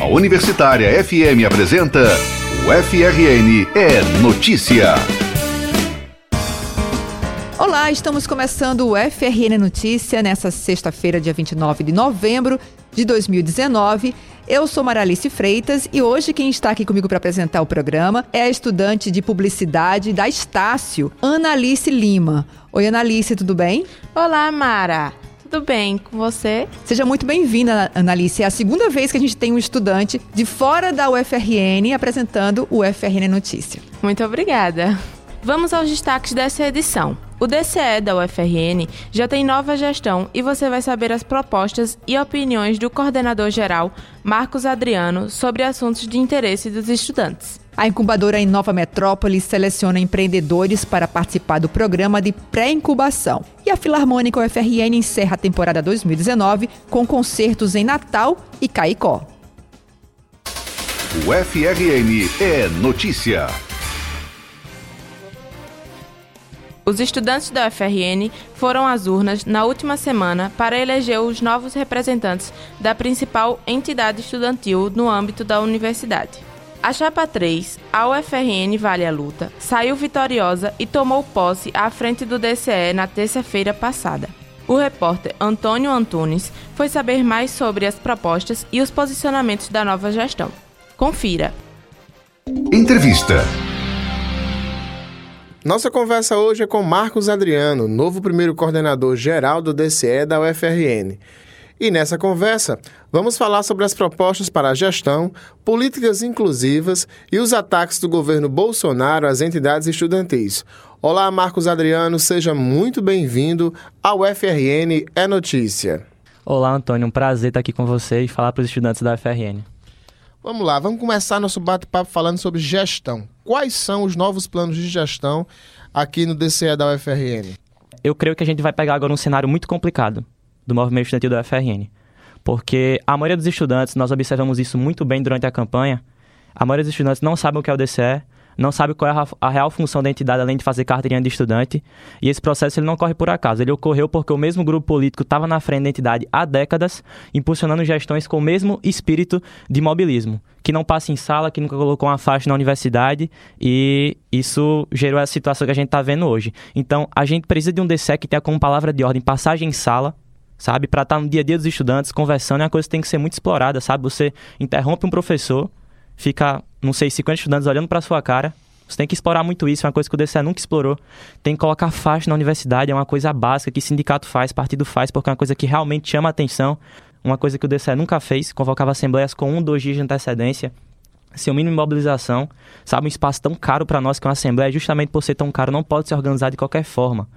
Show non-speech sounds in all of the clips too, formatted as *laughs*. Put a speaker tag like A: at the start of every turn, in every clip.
A: A Universitária FM apresenta o FRN é Notícia.
B: Olá, estamos começando o FRN Notícia nessa sexta-feira, dia 29 de novembro de 2019. Eu sou Maralice Freitas e hoje quem está aqui comigo para apresentar o programa é a estudante de publicidade da Estácio, Analice Lima. Oi, Analice, tudo bem?
C: Olá, Mara. Tudo bem com você?
B: Seja muito bem-vinda, Analice. É a segunda vez que a gente tem um estudante de fora da UFRN apresentando o UFRN Notícia.
C: Muito obrigada. Vamos aos destaques dessa edição. O DCE da UFRN já tem nova gestão e você vai saber as propostas e opiniões do coordenador geral, Marcos Adriano, sobre assuntos de interesse dos estudantes.
B: A incubadora em Nova Metrópole seleciona empreendedores para participar do programa de pré-incubação. E a Filarmônica UFRN encerra a temporada 2019 com concertos em Natal e Caicó.
A: O FRN é notícia.
C: Os estudantes da UFRN foram às urnas na última semana para eleger os novos representantes da principal entidade estudantil no âmbito da universidade. A chapa 3, a UFRN Vale a Luta, saiu vitoriosa e tomou posse à frente do DCE na terça-feira passada. O repórter Antônio Antunes foi saber mais sobre as propostas e os posicionamentos da nova gestão. Confira.
A: Entrevista.
D: Nossa conversa hoje é com Marcos Adriano, novo primeiro coordenador geral do DCE da UFRN. E nessa conversa, vamos falar sobre as propostas para a gestão, políticas inclusivas e os ataques do governo Bolsonaro às entidades estudantis. Olá, Marcos Adriano, seja muito bem-vindo ao FRN É Notícia.
E: Olá, Antônio, um prazer estar aqui com você e falar para os estudantes da FRN.
D: Vamos lá, vamos começar nosso bate-papo falando sobre gestão. Quais são os novos planos de gestão aqui no DCE da UFRN?
E: Eu creio que a gente vai pegar agora um cenário muito complicado do movimento estudantil da UFRN. Porque a maioria dos estudantes, nós observamos isso muito bem durante a campanha, a maioria dos estudantes não sabe o que é o DCE, não sabe qual é a, real função da entidade além de fazer carteirinha de estudante. E esse processo ele não ocorre por acaso. Ele ocorreu porque o mesmo grupo político estava na frente da entidade há décadas, impulsionando gestões com o mesmo espírito de mobilismo, que não passa em sala, que nunca colocou uma faixa na universidade e isso gerou essa situação que a gente está vendo hoje. Então, a gente precisa de um DCE que tenha como palavra de ordem passagem em sala, sabe? Para estar tá no dia a dia dos estudantes, conversando, é uma coisa que tem que ser muito explorada, sabe? Você interrompe um professor, fica, não sei, 50 estudantes olhando para sua cara. Você tem que explorar muito isso, é uma coisa que o DCE nunca explorou. Tem que colocar faixa na universidade, é uma coisa básica que sindicato faz, partido faz, porque é uma coisa que realmente chama a atenção. Uma coisa que o DCE nunca fez, convocava assembleias com um, dois dias de antecedência seu mínimo de mobilização, sabe, um espaço tão caro para nós que é uma assembleia, justamente por ser tão caro, não pode ser organizado de qualquer forma.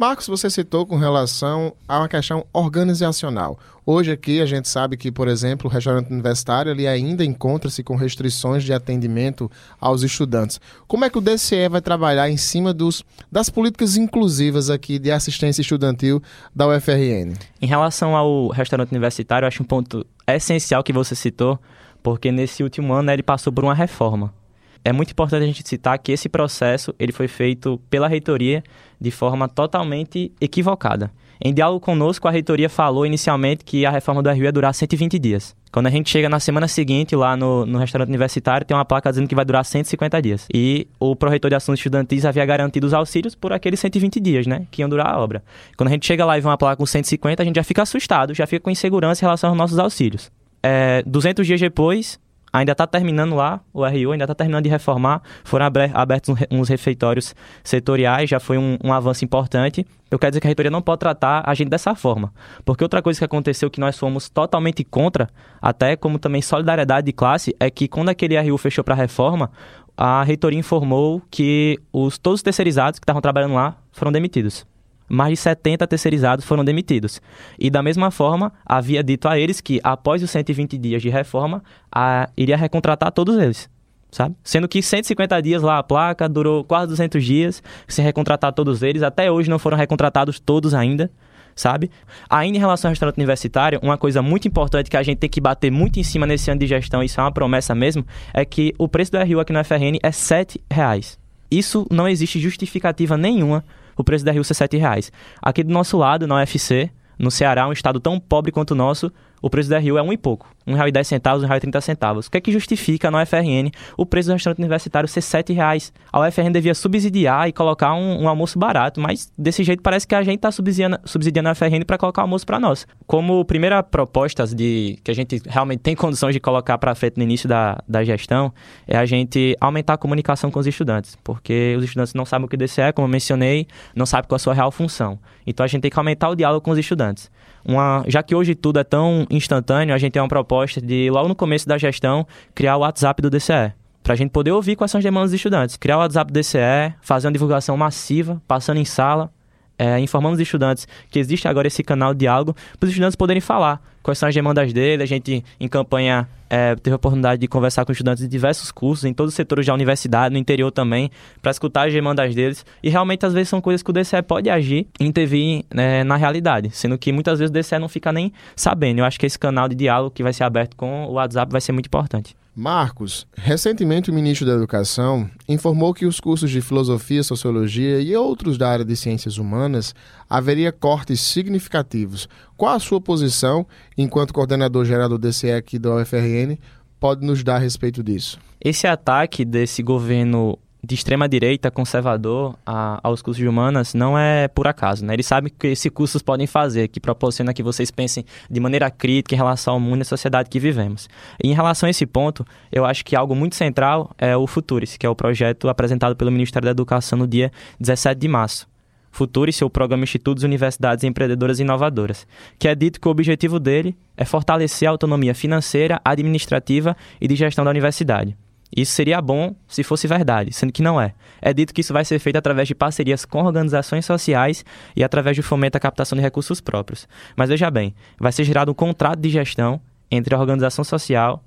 D: Marcos, você citou com relação a uma questão organizacional. Hoje aqui a gente sabe que, por exemplo, o restaurante universitário ele ainda encontra-se com restrições de atendimento aos estudantes. Como é que o DCE vai trabalhar em cima dos, das políticas inclusivas aqui de assistência estudantil da UFRN?
E: Em relação ao restaurante universitário, acho um ponto essencial que você citou, porque nesse último ano né, ele passou por uma reforma é muito importante a gente citar que esse processo ele foi feito pela reitoria de forma totalmente equivocada. Em diálogo conosco, a reitoria falou inicialmente que a reforma do RU ia durar 120 dias. Quando a gente chega na semana seguinte, lá no, no restaurante universitário, tem uma placa dizendo que vai durar 150 dias. E o pró-reitor de assuntos estudantis havia garantido os auxílios por aqueles 120 dias, né? Que iam durar a obra. Quando a gente chega lá e vê uma placa com 150, a gente já fica assustado, já fica com insegurança em relação aos nossos auxílios. É, 200 dias depois, ainda está terminando lá, o RU ainda está terminando de reformar. Foram abertos uns refeitórios setoriais, já foi um, um, avanço importante. Eu quero dizer que a reitoria não pode tratar a gente dessa forma. Porque outra coisa que aconteceu que nós fomos totalmente contra, até como também solidariedade de classe, é que quando aquele RU fechou para reforma, a reitoria informou que os, todos os terceirizados que estavam trabalhando lá foram demitidos mais de 70 terceirizados foram demitidos. E da mesma forma, havia dito a eles que após os 120 dias de reforma, a, iria recontratar todos eles. Sabe? Sendo que 150 dias lá a placa, durou quase 200 dias, sem recontratar todos eles. Até hoje não foram recontratados todos ainda, sabe? Ainda em relação ao restaurante universitário, uma coisa muito importante que a gente tem que bater muito em cima nesse ano de gestão, isso é uma promessa mesmo, é que o preço do RU aqui no FRN é 7 reais. Isso não existe justificativa nenhuma o preço da Rio ser R$ reais. Aqui do nosso lado, na UFC, no Ceará, um estado tão pobre quanto o nosso, o preço da Rio é um e pouco, R$1,10, R$1,30. O que é que justifica na UFRN o preço do restaurante universitário ser R$7,00? A UFRN devia subsidiar e colocar um, um, almoço barato, mas desse jeito parece que a gente está subsidiando, subsidiando a UFRN para colocar almoço para nós. Como primeira proposta de, que a gente realmente tem *laughs* condições de colocar para frente no início da, da gestão é a gente aumentar a comunicação com os estudantes, porque os estudantes não sabem o que o DCE é, como eu mencionei, não sabem qual é a sua real função. Então a gente tem que aumentar o diálogo com os estudantes. Uma, já que hoje tudo é tão instantâneo, a gente tem uma proposta de, logo no começo da gestão, criar o WhatsApp do DCE. Para a gente poder ouvir quais são as demandas dos estudantes. Criar o WhatsApp do DCE, fazer uma divulgação massiva, passando em sala, é, informando os estudantes que existe agora esse canal de diálogo para os estudantes poderem falar quais são as demandas dele. A gente, em campanha, é, teve a oportunidade de conversar com estudantes de diversos cursos, em todos os setores da universidade, no interior também, para escutar as demandas deles. E realmente, às vezes, são coisas que o DCE pode agir e intervir né, na realidade, sendo que muitas vezes o DCE não fica nem sabendo. Eu acho que esse canal de diálogo que vai ser aberto com o WhatsApp vai ser muito importante.
D: Marcos, recentemente o ministro da Educação informou que os cursos de filosofia, sociologia e outros da área de ciências humanas haveria cortes significativos. Qual a sua posição, enquanto coordenador geral do DCE aqui da UFRN, pode nos dar a respeito disso?
E: Esse ataque desse governo de extrema direita conservador a, aos cursos de humanas não é por acaso, né? Eles sabem que esses cursos podem fazer, que proporciona que vocês pensem de maneira crítica em relação ao mundo e à sociedade que vivemos. E em relação a esse ponto, eu acho que algo muito central é o Futuris, que é o projeto apresentado pelo Ministério da Educação no dia 17 de março. Futuris é o programa Institutos, Universidades Empreendedoras e Inovadoras, que é dito que o objetivo dele é fortalecer a autonomia financeira, administrativa e de gestão da universidade. Isso seria bom se fosse verdade, sendo que não é. É dito que isso vai ser feito através de parcerias com organizações sociais e através do fomento à captação de recursos próprios. Mas veja bem, vai ser gerado um contrato de gestão entre a organização social,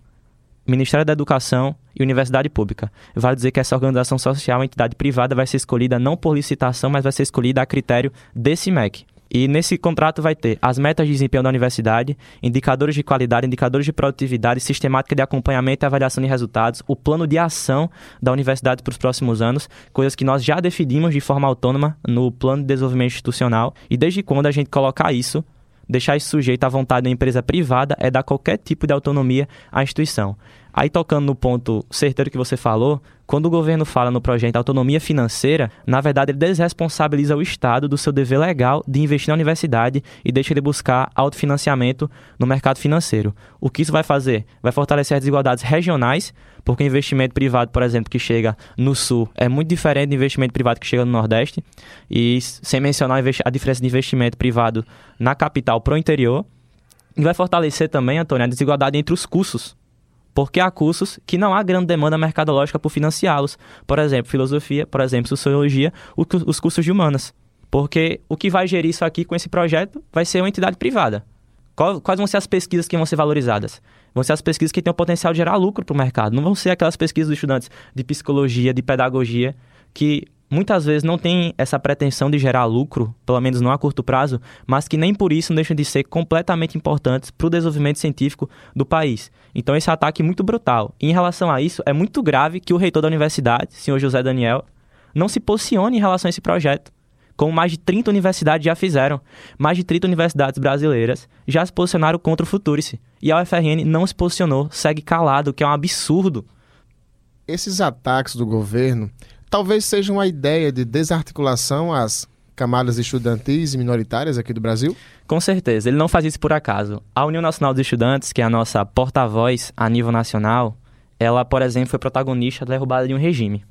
E: Ministério da Educação e Universidade Pública. Vale dizer que essa organização social, entidade privada, vai ser escolhida não por licitação, mas vai ser escolhida a critério desse MEC. E nesse contrato vai ter as metas de desempenho da universidade, indicadores de qualidade, indicadores de produtividade, sistemática de acompanhamento e avaliação de resultados, o plano de ação da universidade para os próximos anos, coisas que nós já definimos de forma autônoma no plano de desenvolvimento institucional. E desde quando a gente colocar isso, deixar isso sujeito à vontade da empresa privada é dar qualquer tipo de autonomia à instituição. Aí tocando no ponto certeiro que você falou, quando o governo fala no projeto autonomia financeira, na verdade ele desresponsabiliza o Estado do seu dever legal de investir na universidade e deixa ele buscar autofinanciamento no mercado financeiro. O que isso vai fazer? Vai fortalecer as desigualdades regionais, porque investimento privado, por exemplo, que chega no Sul é muito diferente do investimento privado que chega no Nordeste, e sem mencionar a diferença de investimento privado na capital para o interior. E vai fortalecer também, Antônio, a desigualdade entre os cursos porque há cursos que não há grande demanda mercadológica por financiá-los. Por exemplo, filosofia, por exemplo, sociologia, os cursos de humanas. Porque o que vai gerir isso aqui com esse projeto vai ser uma entidade privada. Quais vão ser as pesquisas que vão ser valorizadas? Vão ser as pesquisas que têm o potencial de gerar lucro para o mercado. Não vão ser aquelas pesquisas dos estudantes de psicologia, de pedagogia, que muitas vezes não tem essa pretensão de gerar lucro, pelo menos não a curto prazo, mas que nem por isso deixam de ser completamente importantes para o desenvolvimento científico do país. Então esse ataque é muito brutal. E em relação a isso, é muito grave que o reitor da universidade, senhor José Daniel, não se posicione em relação a esse projeto. Como mais de 30 universidades já fizeram. Mais de 30 universidades brasileiras já se posicionaram contra o Futurice. E a UFRN não se posicionou, segue calado, o que é um absurdo.
D: Esses ataques do governo talvez seja uma ideia de desarticulação às camadas estudantis e minoritárias aqui do Brasil?
E: Com certeza, ele não faz isso por acaso. A União Nacional dos Estudantes, que é a nossa porta-voz a nível nacional, ela, por exemplo, foi protagonista da derrubada de um regime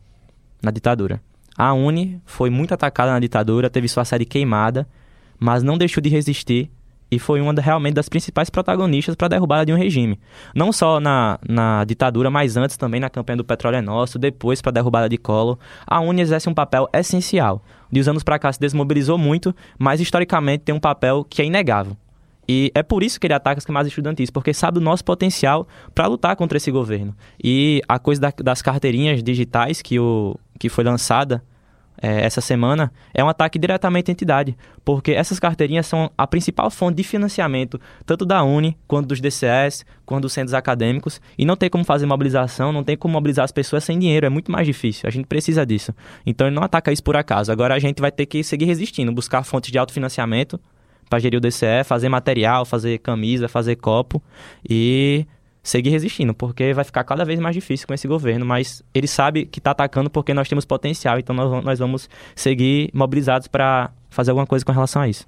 E: na ditadura. A Uni foi muito atacada na ditadura, teve sua sede queimada, mas não deixou de resistir e foi uma realmente das principais protagonistas para a derrubada de um regime. Não só na, na ditadura, mas antes também na campanha do Petróleo é Nosso, depois para a derrubada de Collor. A UNE exerce um papel essencial. De uns anos para cá se desmobilizou muito, mas historicamente tem um papel que é inegável. E é por isso que ele ataca as camadas estudantis, porque sabe do nosso potencial para lutar contra esse governo. E a coisa da, das carteirinhas digitais que, o, que foi lançada é, essa semana é um ataque diretamente à entidade, porque essas carteirinhas são a principal fonte de financiamento, tanto da Uni, quanto dos DCS, quanto dos centros acadêmicos, e não tem como fazer mobilização, não tem como mobilizar as pessoas sem dinheiro, é muito mais difícil, a gente precisa disso. Então ele não ataca isso por acaso, agora a gente vai ter que seguir resistindo, buscar fontes de autofinanciamento para gerir o DCE, fazer material, fazer camisa, fazer copo e seguir resistindo, porque vai ficar cada vez mais difícil com esse governo, mas ele sabe que está atacando porque nós temos potencial, então nós, nós vamos seguir mobilizados para fazer alguma coisa com relação a isso.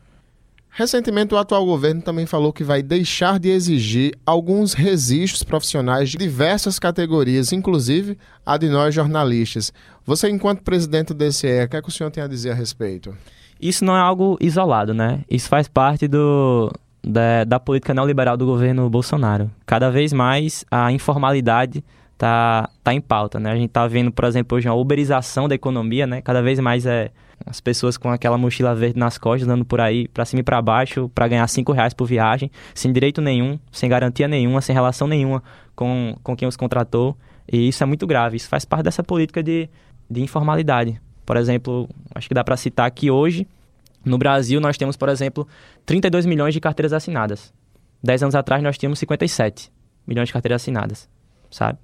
D: Recentemente, o atual governo também falou que vai deixar de exigir alguns registros profissionais de diversas categorias, inclusive a de nós jornalistas. Você, enquanto presidente do DCE, o que, é que o senhor tem a dizer a respeito?
E: Isso não é algo isolado, né? Isso faz parte do, da, da política neoliberal do governo Bolsonaro. Cada vez mais a informalidade está tá em pauta, né? A gente está vendo, por exemplo, hoje uma uberização da economia, né? Cada vez mais é as pessoas com aquela mochila verde nas costas, andando por aí, para cima e para baixo, para ganhar cinco reais por viagem, sem direito nenhum, sem garantia nenhuma, sem relação nenhuma com, com quem os contratou. E isso é muito grave. Isso faz parte dessa política de, de informalidade. Por exemplo, acho que dá para citar que hoje, no Brasil, nós temos, por exemplo, 32 milhões de carteiras assinadas. Dez anos atrás, nós tínhamos 57 milhões de carteiras assinadas, sabe?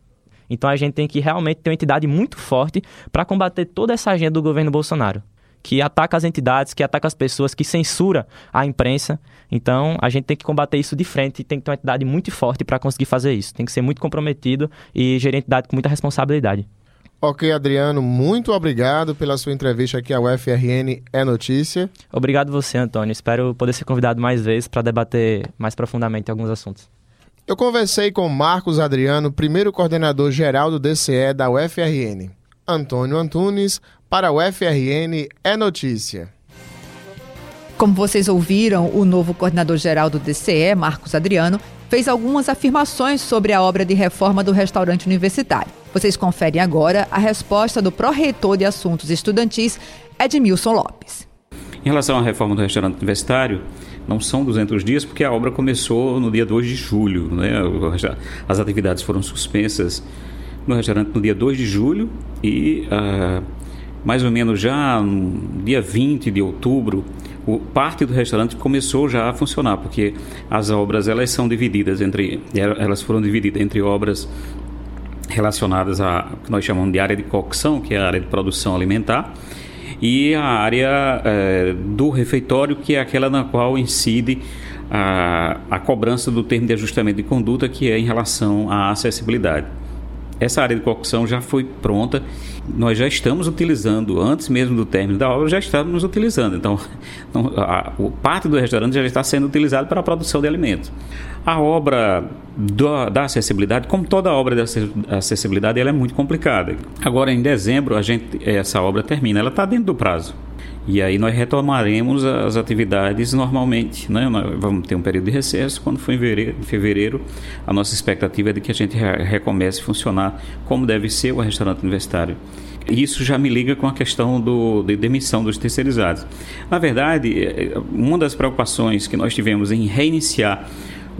E: Então a gente tem que realmente ter uma entidade muito forte para combater toda essa agenda do governo Bolsonaro que ataca as entidades, que ataca as pessoas, que censura a imprensa. Então, a gente tem que combater isso de frente e tem que ter uma entidade muito forte para conseguir fazer isso. Tem que ser muito comprometido e gerir a entidade com muita responsabilidade.
D: Ok, Adriano, muito obrigado pela sua entrevista aqui ao UFRN É Notícia.
E: Obrigado você, Antônio. Espero poder ser convidado mais vezes para debater mais profundamente alguns assuntos.
D: Eu conversei com Marcos Adriano, primeiro coordenador geral do DCE da UFRN. Antônio Antunes, para o FRN é notícia.
B: Como vocês ouviram, o novo coordenador-geral do DCE, Marcos Adriano, fez algumas afirmações sobre a obra de reforma do restaurante universitário. Vocês conferem agora a resposta do pró-reitor de assuntos estudantis, Edmilson Lopes.
F: Em relação à reforma do restaurante universitário, não são 200 dias, porque a obra começou no dia 2 de julho. Né? As atividades foram suspensas no restaurante no dia 2 de julho e uh, mais ou menos já no dia 20 de outubro, o parte do restaurante começou já a funcionar, porque as obras elas são divididas entre elas foram divididas entre obras relacionadas a que nós chamamos de área de cocção, que é a área de produção alimentar, e a área é, do refeitório, que é aquela na qual incide a, a cobrança do termo de ajustamento de conduta, que é em relação à acessibilidade. Essa área de cocção já foi pronta, nós já estamos utilizando, antes mesmo do término da obra, já estamos utilizando. Então, *laughs* a, a parte do restaurante já está sendo utilizado para a produção de alimentos. A obra do, da acessibilidade, como toda obra de acessibilidade, ela é muito complicada. Agora, em dezembro, a gente, essa obra termina, ela está dentro do prazo. E aí nós retomaremos as atividades normalmente. Né? Nós vamos ter um período de recesso. Quando for em fevereiro, a nossa expectativa é de que a gente recomece a funcionar como deve ser o restaurante universitário. Isso já me liga com a questão do, de demissão dos terceirizados. Na verdade, é, uma das preocupações que nós tivemos em reiniciar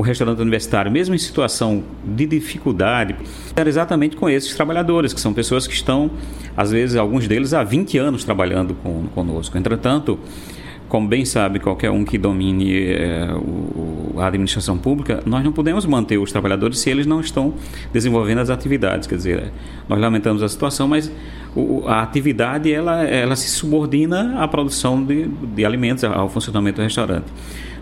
F: o restaurante universitário, mesmo em situação de dificuldade, era exatamente com esses trabalhadores, que são pessoas que estão, às vezes, alguns deles há 20 anos trabalhando com, conosco. Entretanto, como bem sabe qualquer um que domine é, o, a administração pública, nós não podemos manter os trabalhadores se eles não estão desenvolvendo as atividades. Quer dizer, nós lamentamos a situação, mas o, a atividade ela, ela se subordina à produção de, de alimentos, ao funcionamento do restaurante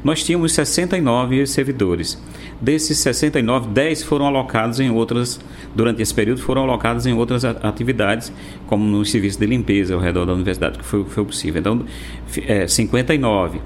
F: nós tínhamos 69 servidores. Desses 69, 10 foram alocados em outras, durante esse período, foram alocados em outras atividades, como no serviço de limpeza ao redor da universidade, que foi, foi possível. Então, é, 59.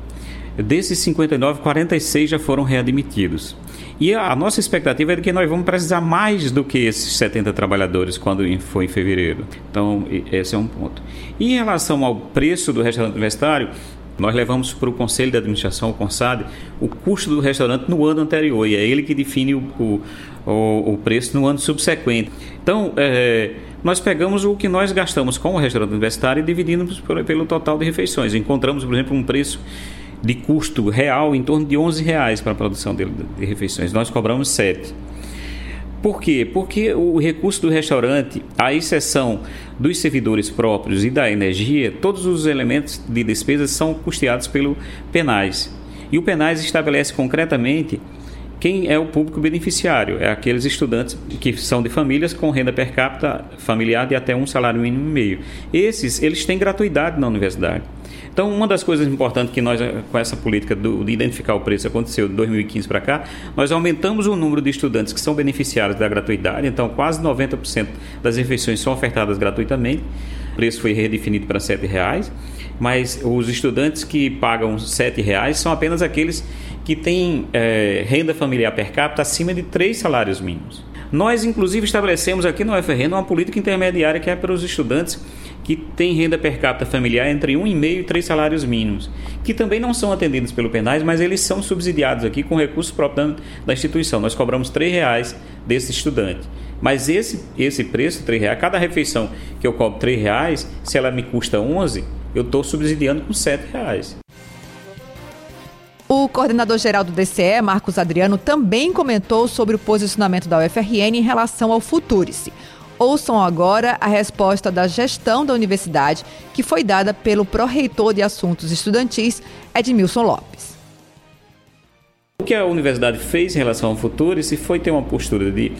F: Desses 59, 46 já foram readmitidos. E a nossa expectativa é de que nós vamos precisar mais do que esses 70 trabalhadores quando foi em fevereiro. Então, esse é um ponto. E em relação ao preço do restaurante universitário, nós levamos para o Conselho de Administração, o CONSAD, o custo do restaurante no ano anterior e é ele que define o, o, o preço no ano subsequente. Então, é, nós pegamos o que nós gastamos com o restaurante universitário e dividimos por, pelo total de refeições. Encontramos, por exemplo, um preço de custo real em torno de 11 reais para a produção de, de refeições. Nós cobramos 7. Por quê? Porque o recurso do restaurante, à exceção dos servidores próprios e da energia, todos os elementos de despesa são custeados pelo PENAS. E o PENAS estabelece concretamente quem é o público beneficiário. É aqueles estudantes que são de famílias com renda per capita familiar de até um salário mínimo e meio. Esses, eles têm gratuidade na universidade. Então, uma das coisas importantes que nós, com essa política do, de identificar o preço, aconteceu de 2015 para cá, nós aumentamos o número de estudantes que são beneficiários da gratuidade, então quase 90% das refeições são ofertadas gratuitamente. O preço foi redefinido para R$ reais, mas os estudantes que pagam R$ reais são apenas aqueles que têm é, renda familiar per capita acima de três salários mínimos. Nós, inclusive, estabelecemos aqui no UFRN uma política intermediária que é para os estudantes que têm renda per capita familiar entre 1,5 e 3 salários mínimos, que também não são atendidos pelo penais, mas eles são subsidiados aqui com recursos próprios da instituição. Nós cobramos R$ reais desse estudante. Mas esse, esse preço, R$ reais, cada refeição que eu cobro R$ reais, se ela me custa 11, eu estou subsidiando com R$ reais.
B: O coordenador-geral do DCE, Marcos Adriano, também comentou sobre o posicionamento da UFRN em relação ao Futurice. Ouçam agora a resposta da gestão da universidade, que foi dada pelo pró-reitor de assuntos estudantis, Edmilson Lopes.
F: O que a universidade fez em relação ao Futurice foi ter uma postura de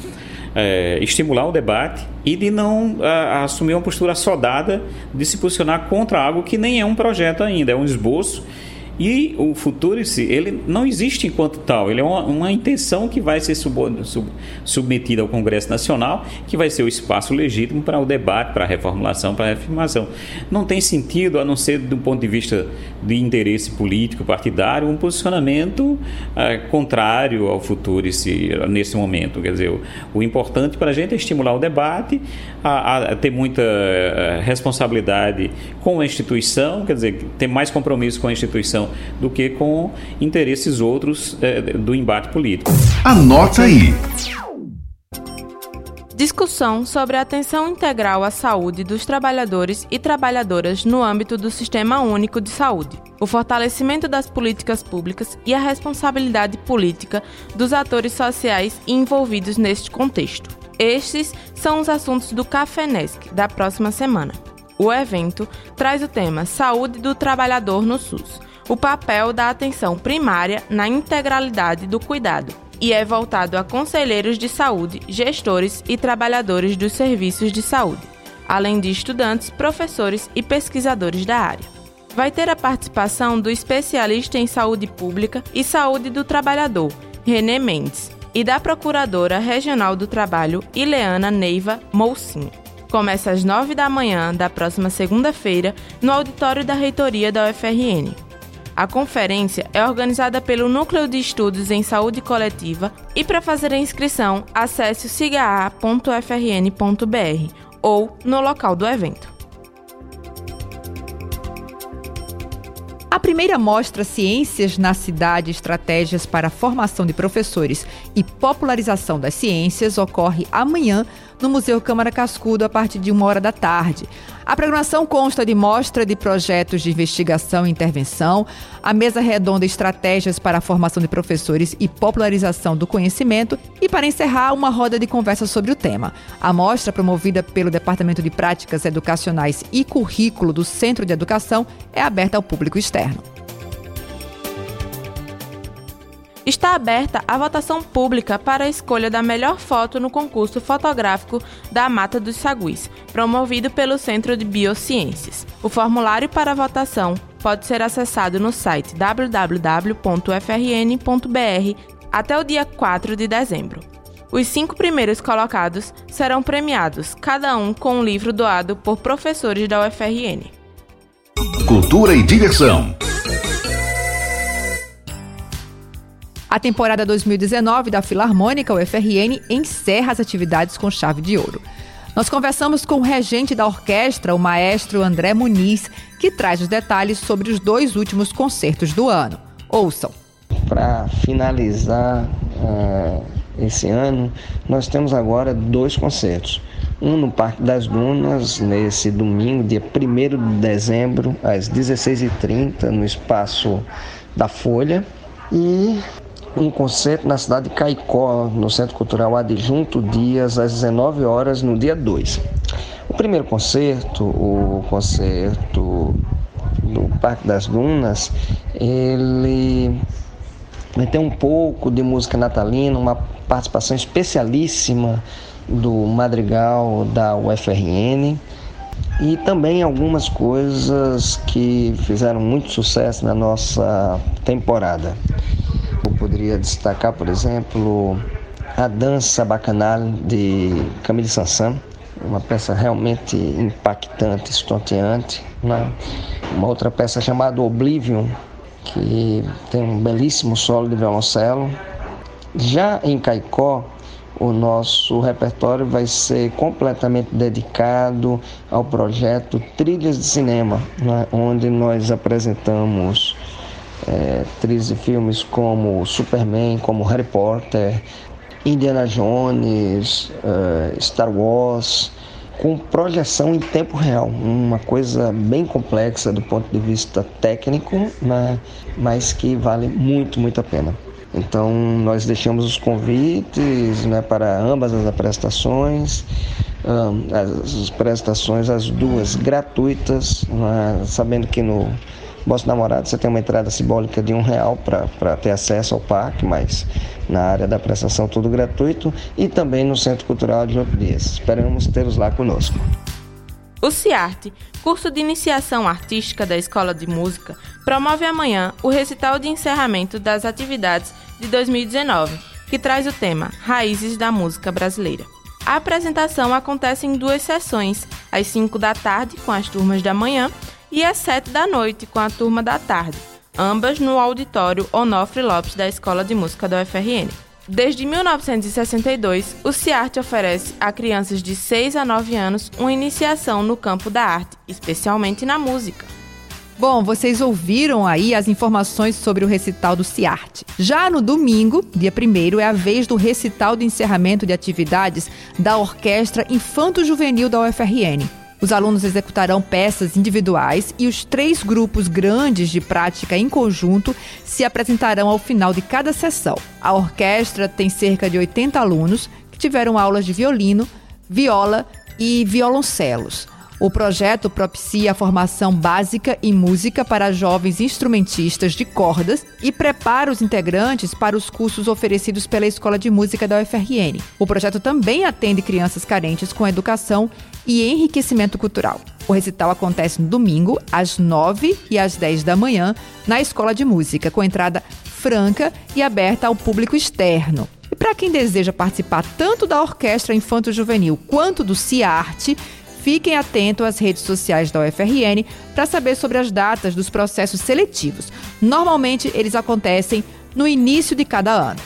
F: é, estimular o debate e de não a, assumir uma postura soldada de se posicionar contra algo que nem é um projeto ainda, é um esboço e o Futurice, ele não existe enquanto tal, ele é uma, uma intenção que vai ser sub, sub, submetida ao Congresso Nacional, que vai ser o espaço legítimo para o debate, para a reformulação, para a reafirmação. Não tem sentido, a não ser do ponto de vista de interesse político, partidário, um posicionamento é, contrário ao Futurice nesse momento. Quer dizer, o, o importante para a gente é estimular o debate, a, a ter muita eh, responsabilidade com a instituição, quer dizer, ter mais compromisso com a instituição do que com interesses outros é, do embate político.
A: Anota aí.
C: Discussão sobre a atenção integral à saúde dos trabalhadores e trabalhadoras no âmbito do Sistema Único de Saúde, o fortalecimento das políticas públicas e a responsabilidade política dos atores sociais envolvidos neste contexto. Estes são os assuntos do Cafenesc da próxima semana. O evento traz o tema Saúde do Trabalhador no SUS o papel da atenção primária na integralidade do cuidado e é voltado a conselheiros de saúde, gestores e trabalhadores dos serviços de saúde, além de estudantes, professores e pesquisadores da área. Vai ter a participação do especialista em saúde pública e saúde do trabalhador, René Mendes, e da Procuradora Regional do Trabalho, Ileana Neiva Moucinho. Começa às 9 da manhã da próxima segunda-feira no auditório da reitoria da UFRN. A conferência é organizada pelo Núcleo de Estudos em Saúde Coletiva e para fazer a inscrição, acesse o sigaa.frn.br ou no local do evento.
B: A primeira mostra Ciências na Cidade Estratégias para a Formação de Professores e Popularização das Ciências ocorre amanhã no Museu Câmara Cascudo a partir de uma hora da tarde. A programação consta de mostra de projetos de investigação e intervenção, a mesa redonda Estratégias para a Formação de Professores e Popularização do Conhecimento e, para encerrar, uma roda de conversa sobre o tema. A mostra, promovida pelo Departamento de Práticas Educacionais e Currículo do Centro de Educação, é aberta ao público externo.
C: Está aberta a votação pública para a escolha da melhor foto no concurso fotográfico da Mata dos Saguis, promovido pelo Centro de Biociências. O formulário para votação pode ser acessado no site www.frn.br até o dia 4 de dezembro. Os cinco primeiros colocados serão premiados, cada um com um livro doado por professores da UFRN.
A: Cultura e diversão.
B: A temporada 2019 da Filarmônica UFRN encerra as atividades com chave de ouro. Nós conversamos com o regente da orquestra, o maestro André Muniz, que traz os detalhes sobre os dois últimos concertos do ano. Ouçam.
G: Para finalizar uh, esse ano, nós temos agora dois concertos. Um no Parque das Dunas, nesse domingo, dia 1 de dezembro, às 16h30, no espaço da Folha. E um concerto na cidade de Caicó, no Centro Cultural Adjunto Dias, às 19 horas, no dia 2. O primeiro concerto, o concerto do Parque das Dunas, ele vai ter um pouco de música natalina, uma participação especialíssima do Madrigal da UFRN. e também algumas coisas que fizeram muito sucesso na nossa temporada. Poderia destacar, por exemplo, a Dança Bacanal de Camille Sansan, uma peça realmente impactante, estonteante. Né? Uma outra peça chamada Oblivion, que tem um belíssimo solo de violoncelo. Já em Caicó, o nosso repertório vai ser completamente dedicado ao projeto Trilhas de Cinema, né? onde nós apresentamos é, trilhas de filmes como Superman, como Harry Potter, Indiana Jones, uh, Star Wars, com projeção em tempo real, uma coisa bem complexa do ponto de vista técnico, né, mas que vale muito, muito a pena. Então nós deixamos os convites né, para ambas as apresentações, as apresentações as duas gratuitas, né, sabendo que no Bossa Namorado você tem uma entrada simbólica de um real para ter acesso ao parque, mas na área da prestação tudo gratuito e também no Centro Cultural de Outro Dias. Esperamos tê-los lá conosco.
C: O CIARTE, curso de iniciação artística da Escola de Música, promove amanhã o recital de encerramento das atividades de 2019, que traz o tema Raízes da Música Brasileira. A apresentação acontece em duas sessões, às 5 da tarde com as turmas da manhã e às 7 da noite com a turma da tarde, ambas no auditório Onofre Lopes da Escola de Música da UFRN. Desde 1962, o CIARTE oferece a crianças de 6 a 9 anos uma iniciação no campo da arte, especialmente na música.
B: Bom, vocês ouviram aí as informações sobre o recital do CIARTE. Já no domingo, dia 1 é a vez do recital de encerramento de atividades da Orquestra Infanto Juvenil da UFRN. Os alunos executarão peças individuais e os três grupos grandes de prática em conjunto se apresentarão ao final de cada sessão. A orquestra tem cerca de 80 alunos que tiveram aulas de violino, viola e violoncelos. O projeto propicia a formação básica em música para jovens instrumentistas de cordas e prepara os integrantes para os cursos oferecidos pela Escola de Música da UFRN. O projeto também atende crianças carentes com educação e enriquecimento cultural. O recital acontece no domingo, às 9 e às 10 da manhã, na Escola de Música, com entrada franca e aberta ao público externo. E para quem deseja participar tanto da Orquestra Infanto Juvenil quanto do CIARTE, Fiquem atentos às redes sociais da UFRN para saber sobre as datas dos processos seletivos. Normalmente, eles acontecem no início de cada ano.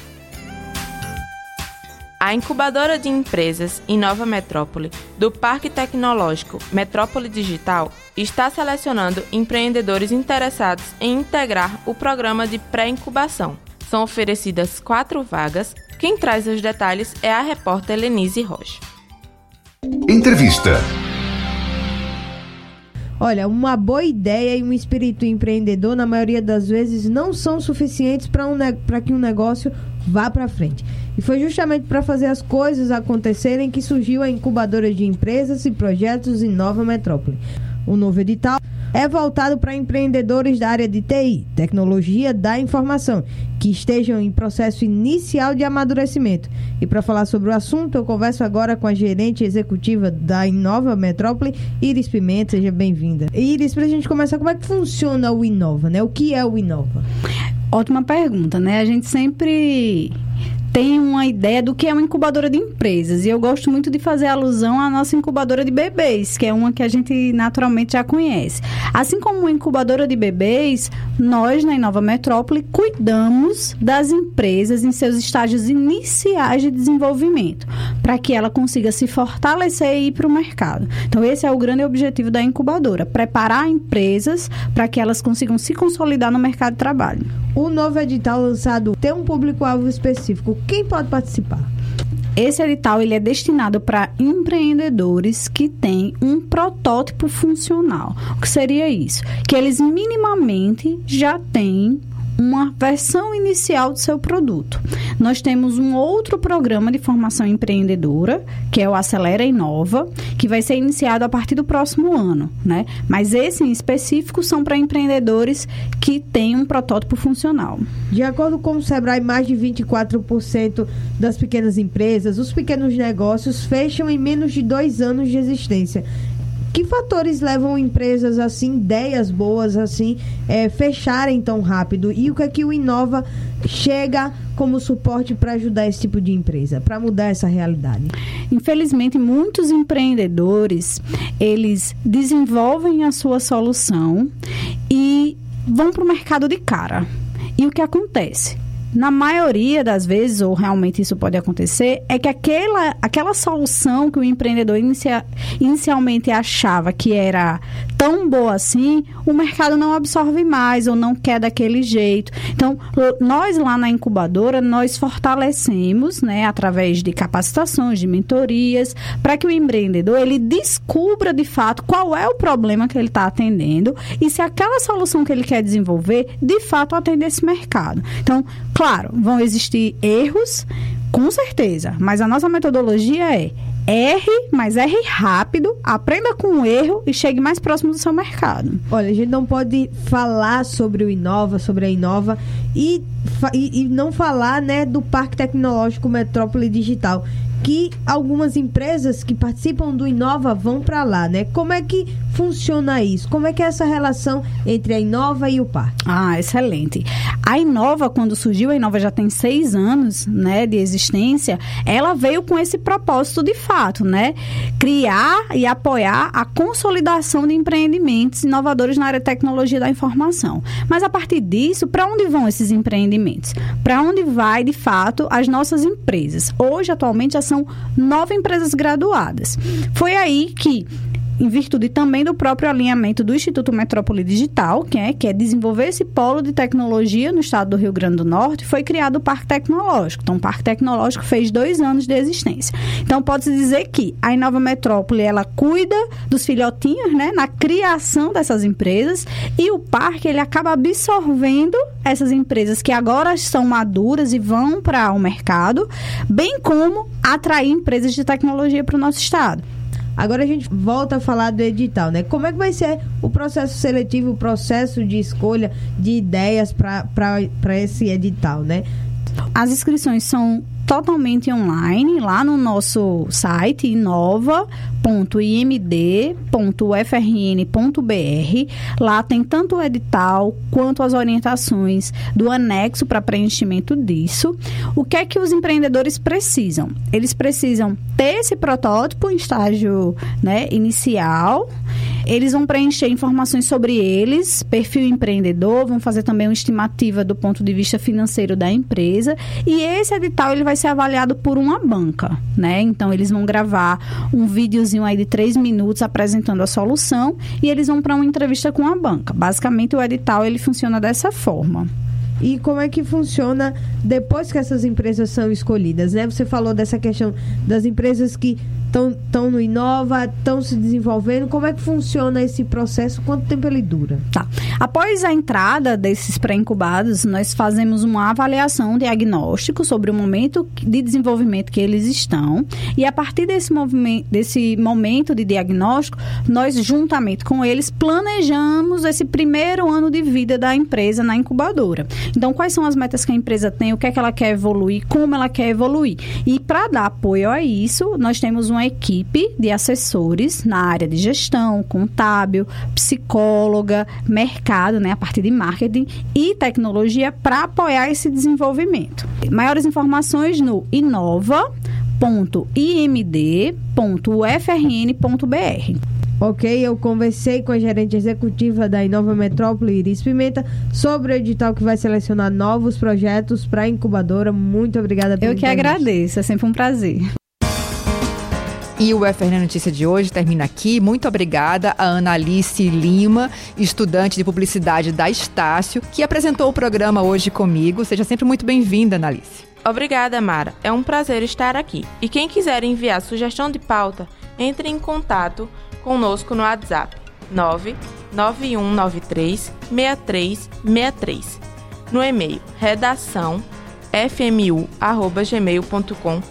C: A incubadora de empresas em Nova Metrópole do Parque Tecnológico Metrópole Digital está selecionando empreendedores interessados em integrar o programa de pré-incubação. São oferecidas quatro vagas. Quem traz os detalhes é a repórter Lenise Rocha.
A: Entrevista.
H: Olha, uma boa ideia e um espírito empreendedor, na maioria das vezes, não são suficientes para um, que um negócio vá para frente. E foi justamente para fazer as coisas acontecerem que surgiu a incubadora de empresas e projetos em Nova Metrópole. O novo edital é voltado para empreendedores da área de TI, tecnologia da informação, que estejam em processo inicial de amadurecimento. E para falar sobre o assunto, eu converso agora com a gerente executiva da Inova Metrópole, Iris Pimenta. Seja bem-vinda. Iris, para a gente começar, como é que funciona o Inova, né? O que é o Inova?
I: Ótima pergunta, né? A gente sempre tem uma ideia do que é uma incubadora de empresas. E eu gosto muito de fazer alusão à nossa incubadora de bebês, que é uma que a gente naturalmente já conhece. Assim como uma incubadora de bebês, nós na Inova Metrópole cuidamos das empresas em seus estágios iniciais de desenvolvimento, para que ela consiga se fortalecer e ir para o mercado. Então, esse é o grande objetivo da incubadora: preparar empresas para que elas consigam se consolidar no mercado de trabalho.
H: O novo edital lançado tem um público-alvo específico. Quem pode participar?
I: Esse edital ele é destinado para empreendedores que têm um protótipo funcional. O que seria isso? Que eles minimamente já têm uma versão inicial do seu produto. Nós temos um outro programa de formação empreendedora, que é o Acelera Inova, que vai ser iniciado a partir do próximo ano, né? Mas esse em específico são para empreendedores que têm um protótipo funcional.
H: De acordo com o Sebrae, mais de 24% das pequenas empresas, os pequenos negócios fecham em menos de dois anos de existência. Que fatores levam empresas assim, ideias boas assim, é, fecharem tão rápido? E o que é que o Inova chega como suporte para ajudar esse tipo de empresa, para mudar essa realidade?
I: Infelizmente, muitos empreendedores, eles desenvolvem a sua solução e vão para o mercado de cara. E o que acontece? Na maioria das vezes, ou realmente isso pode acontecer, é que aquela, aquela solução que o empreendedor inicia, inicialmente achava que era tão boa assim, o mercado não absorve mais ou não quer daquele jeito. Então, nós lá na incubadora, nós fortalecemos, né, através de capacitações, de mentorias, para que o empreendedor ele descubra de fato qual é o problema que ele está atendendo e se aquela solução que ele quer desenvolver, de fato atende esse mercado. Então, claro, vão existir erros, com certeza, mas a nossa metodologia é erre, mas erre rápido, aprenda com o erro e chegue mais próximo do seu mercado.
H: Olha, a gente não pode falar sobre o Inova, sobre a Inova e, e, e não falar né, do Parque Tecnológico Metrópole Digital que algumas empresas que participam do Inova vão para lá, né? Como é que funciona isso? Como é que é essa relação entre a Inova e o parque?
I: Ah, excelente. A Inova, quando surgiu, a Inova já tem seis anos, né, de existência, ela veio com esse propósito de fato, né? Criar e apoiar a consolidação de empreendimentos inovadores na área de tecnologia da informação. Mas a partir disso, para onde vão esses empreendimentos? Para onde vai, de fato, as nossas empresas? Hoje, atualmente, são nove empresas graduadas. Foi aí que em virtude também do próprio alinhamento do Instituto Metrópole Digital, que é, que é desenvolver esse polo de tecnologia no estado do Rio Grande do Norte, foi criado o Parque Tecnológico. Então, o Parque Tecnológico fez dois anos de existência. Então, pode-se dizer que a Inova Metrópole, ela cuida dos filhotinhos, né, na criação dessas empresas, e o parque, ele acaba absorvendo essas empresas que agora são maduras e vão para o mercado, bem como atrair empresas de tecnologia para o nosso estado.
H: Agora a gente volta a falar do edital, né? Como é que vai ser o processo seletivo, o processo de escolha de ideias para esse edital, né?
I: As inscrições são totalmente online lá no nosso site inova.imd.ufrn.br. Lá tem tanto o edital quanto as orientações do anexo para preenchimento disso. O que é que os empreendedores precisam? Eles precisam ter esse protótipo em estágio né, inicial. Eles vão preencher informações sobre eles, perfil empreendedor, vão fazer também uma estimativa do ponto de vista financeiro da empresa. E esse edital ele vai ser avaliado por uma banca, né? Então eles vão gravar um videozinho aí de três minutos apresentando a solução e eles vão para uma entrevista com a banca. Basicamente o edital ele funciona dessa forma.
H: E como é que funciona depois que essas empresas são escolhidas, né? Você falou dessa questão das empresas que estão no Inova, estão se desenvolvendo. Como é que funciona esse processo? Quanto tempo ele dura?
I: Tá. Após a entrada desses pré-incubados, nós fazemos uma avaliação diagnóstico sobre o momento de desenvolvimento que eles estão. E a partir desse, movimento, desse momento de diagnóstico, nós, juntamente com eles, planejamos esse primeiro ano de vida da empresa na incubadora. Então, quais são as metas que a empresa tem, o que é que ela quer evoluir, como ela quer evoluir. E para dar apoio a isso, nós temos uma equipe de assessores na área de gestão, contábil, psicóloga, mercado, né, a partir de marketing e tecnologia para apoiar esse desenvolvimento. Maiores informações no inova.imd.ufrn.br.
H: Ok, eu conversei com a gerente executiva da Inova Metrópole, Iris Pimenta, sobre o edital que vai selecionar novos projetos para a incubadora. Muito obrigada
I: pelo Eu que agradeço, é sempre um prazer.
B: E o UFRN Notícia de hoje termina aqui. Muito obrigada a Ana Alice Lima, estudante de publicidade da Estácio, que apresentou o programa hoje comigo. Seja sempre muito bem-vinda, Ana Alice.
C: Obrigada, Mara. É um prazer estar aqui. E quem quiser enviar sugestão de pauta, entre em contato conosco no WhatsApp 99193 6363. No e-mail redação fmu@gmail.com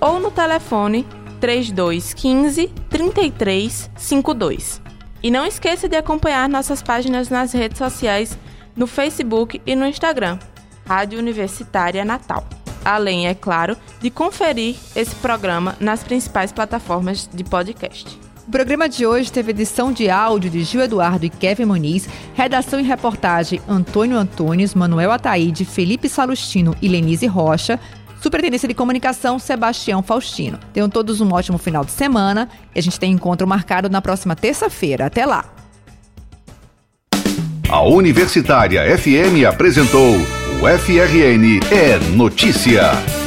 C: ou no telefone 3215 3352. E não esqueça de acompanhar nossas páginas nas redes sociais, no Facebook e no Instagram, Rádio Universitária Natal. Além, é claro, de conferir esse programa nas principais plataformas de podcast.
B: O programa de hoje teve edição de áudio de Gil Eduardo e Kevin Muniz, redação e reportagem Antônio Antunes, Manuel Ataíde, Felipe Salustino e Lenise Rocha, Superintendência de Comunicação Sebastião Faustino. Tenham todos um ótimo final de semana e a gente tem encontro marcado na próxima terça-feira. Até lá!
A: A Universitária FM apresentou o FRN é Notícia.